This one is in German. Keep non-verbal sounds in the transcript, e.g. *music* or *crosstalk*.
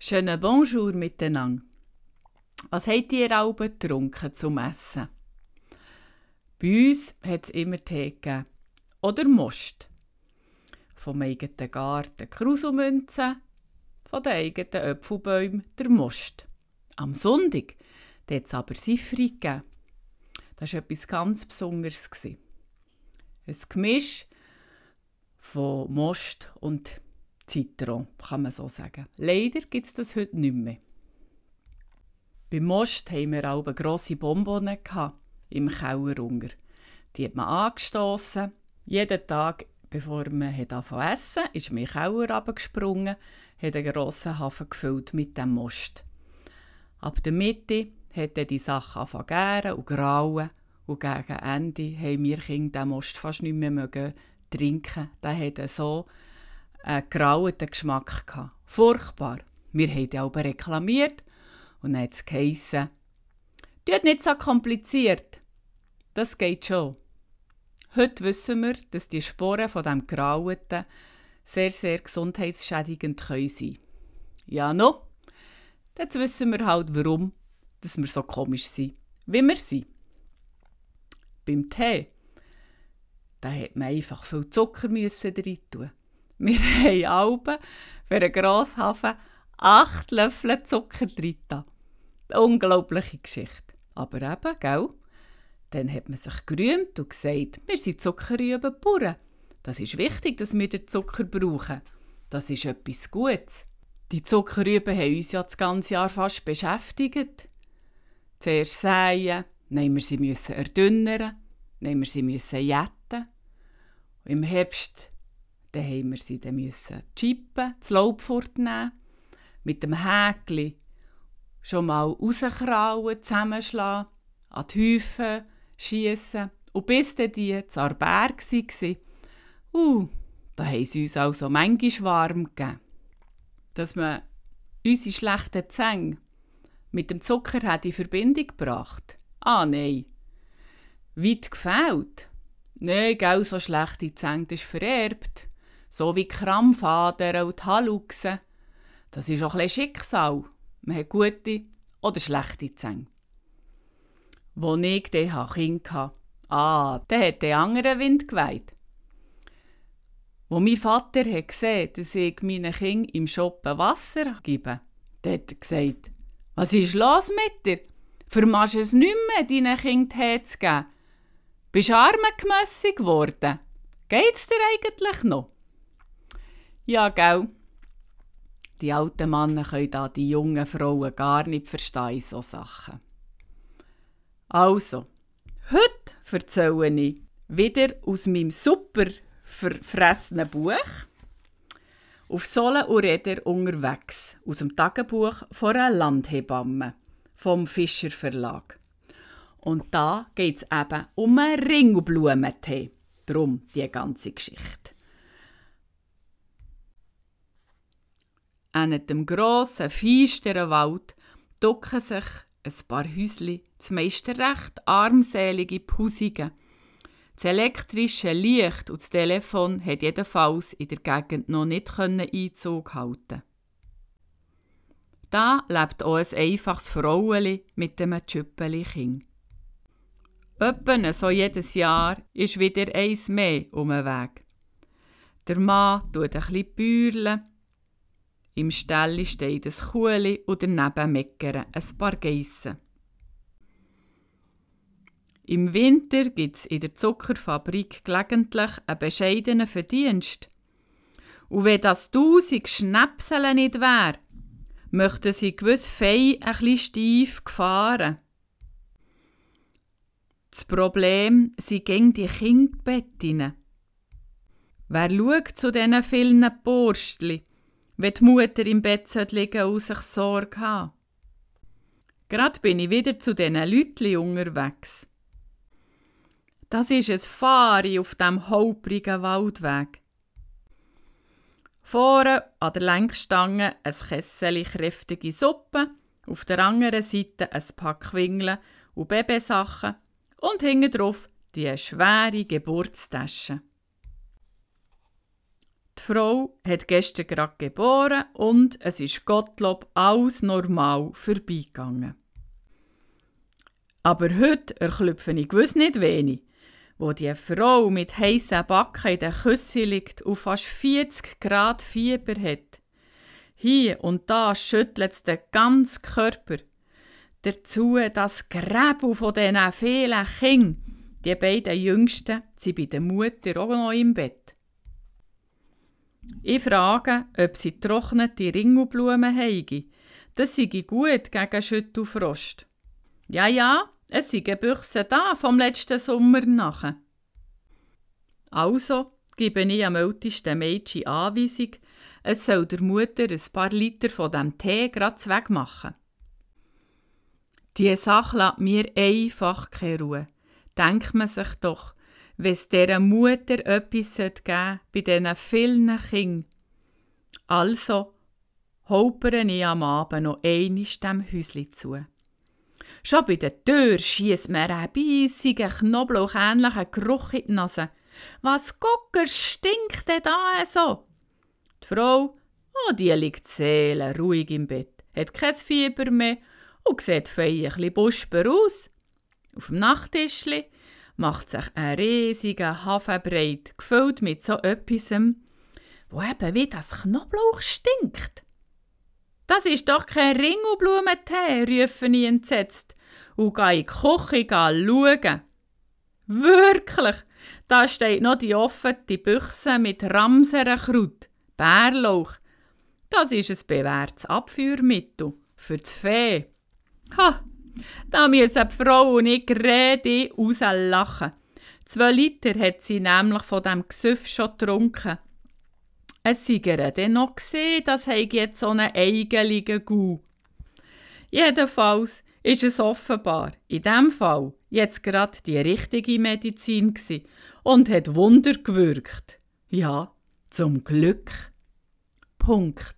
Schönen Bonjour miteinander. Was habt ihr alle getrunken zum Essen? Bei uns hat es immer Tee gegeben. Oder Most. Vom eigenen Garten Krusumünzen, von den eigenen Äpfelbäumen der Most. Am Sonntag hat es aber Sifri gegeben. Das war etwas ganz Besonderes. Ein Gemisch von Most und Zitron, kann man so sagen. Leider gibt es das heute nicht mehr. Beim Most hatten wir auch grosse Bonbons im Keller unter. Die hat man angestossen. Jeden Tag, bevor man anfangen essen, ist man in den Keller runtergesprungen, hat einen grossen Hafen gefüllt mit dem Most. Ab der Mitte hat er die Sachen angefangen und grauen und gegen Ende haben wir Kinder den Most fast nicht mehr trinken. Der hatte so einen grauen Geschmack. Gehabt. Furchtbar. Wir haben ihn aber reklamiert und dann hat es geheissen, «Tut nicht so kompliziert. Das geht schon.» Heute wissen wir, dass die Sporen von dem Grauten sehr, sehr gesundheitsschädigend sein können. Ja, no. Jetzt wissen wir halt, warum dass wir so komisch sind, wie wir sind. Beim Tee, da hat man einfach viel Zucker müssen rein tun. *laughs* Wir haben Alben für einen Grosshafen acht Löffel Zucker drin. Eine unglaubliche Geschichte. Aber eben, gell? Dann hat man sich gerühmt und gesagt, wir sind Zuckerrübenbauern. Das ist wichtig, dass wir den Zucker brauchen. Das ist etwas Gutes. Die Zuckerrüben haben uns ja das ganze Jahr fast beschäftigt. Zuerst säen, dann wir sie müssen erdünnern, dann wir sie müssen jetten. Im Herbst dann haben wir sie dann müssen chippen, das Laub fortnehmen, mit dem Häkli schon mal rauskrauen, zusammenschlagen, an die Häufen schiessen und bis dann die zu Berg waren, uh, da haben sie uns also manchmal warm gegeben. Dass man unsere schlechten Zähne mit dem Zucker hat in Verbindung gebracht. Ah, nein. Weit gefällt. Nein, gell, so schlechte Zähne, das ist vererbt so wie Krampfadern und Haluchsen. Das ist auch ein Schicksal. Man hat gute oder schlechte Zähne. Wo ich dann Kind hatte, ah, der hat den anderen Wind geweht. Wo mein Vater hat gesehen dass ich meinen Kindern im Shoppen Wasser gebe, der hat gesagt, was ist los mit dir? Vermachst es nicht mehr, deinen Kindern Tee zu geben? Bist armengemössig geworden? Geht's dir eigentlich noch? Ja, gell? Die alten Männer können da die jungen Frauen gar nicht verstehen, so Sachen. Also, heute erzähle ich wieder aus meinem super verfressenen Buch auf Solen und Räder unterwegs aus dem Tagebuch von einer Landhebamme vom Fischer Verlag. Und da geht es eben um einen Ringelblumentee. Drum die ganze Geschichte. An dem grossen, feisteren Wald ducken sich ein paar Häusli, das meiste recht armselige Pusigen. Das elektrische Licht und das Telefon hat jedenfalls in der Gegend noch nicht Einzug halten. Da lebt auch ein einfaches Fraueli mit einem Tschüppeli Kind. Etwa so jedes Jahr ist wieder eins mehr um den Weg. Der Mann tut ein bisschen bäuerlen, im Stall steht ein Kuhli und daneben meckern ein paar Geissen. Im Winter gibt es in der Zuckerfabrik gelegentlich einen bescheidenen Verdienst. Und wenn das tausend Schnäpsel nicht wäre, möchten sie gewiss fein ein bisschen steif gefahren. Das Problem sind gegen die Kindbettinnen. Wer schaut zu diesen vielen Borstli, wenn die Mutter im Bett liegen und sich Sorge haben. Gerade bin ich wieder zu diesen Leuten unterwegs. Das ist ein Fahri auf dem holprigen Waldweg. Vorne an der Lenkstange ein Kessel kräftige Suppe, auf der anderen Seite ein Pack Wingeln und Babysachen und hinten drauf die schwere Geburtstasche. Die Frau hat gestern gerade geboren und es ist Gottlob alles normal vorbeigegangen. Aber heute erklüpfe ich gewiss nicht wenig, wo die Frau mit heißen Backen in der Küsse liegt und fast 40 Grad Fieber hat. Hier und da schüttelt es den ganzen Körper. Dazu das Gräbel von diesen vielen Kindern. Die beiden Jüngsten sind bei der Mutter auch noch im Bett. Ich frage, ob sie trocknete Ringelblumen habe. Das sei gut gegen Schüttelfrost. Ja, ja, es sind Büchse da vom letzten Sommer nach. Also gebe ich am ältesten Mädchen Anweisung, es soll der Mutter ein paar Liter von dem Tee grad wegmachen. Die Sache lässt mir einfach keine Ruhe. Denkt man sich doch, wenn es dieser Mutter etwas geben bei diesen vielen Kindern. Also holpere ich am Abend noch einmal dem Häusli zu. Schon bei der Tür schießt mir ein beissiger, knoblauchähnlicher Geruch in die Nase. Was Gucker stinkt denn da so? Die Frau, oh, die liegt seele ruhig im Bett, hat kein Fieber mehr und sieht fein ein bisschen buschbar aus. Auf dem Nachttischli macht sich ein riesiger Hafenbreit, gefüllt mit so etwas, wo eben wie das Knoblauch stinkt. Das ist doch kein Ringelblumentee, rufen ich entsetzt und gehe in die Küche schauen. Wirklich, da steht noch die offene Büchse mit Ramserenkraut, Bärlauch. Das ist ein bewährtes Abführmittel für das Fee. Ha, da müssen die Frau und ich gerade rauslachen. Zwei Liter hat sie nämlich von dem Gesüff schon getrunken. Es sei dann noch gesehen, das habe jetzt so einen eigeligen Gau. Jedenfalls ist es offenbar in dem Fall jetzt gerade die richtige Medizin gsi und hat Wunder gewirkt. Ja, zum Glück. Punkt.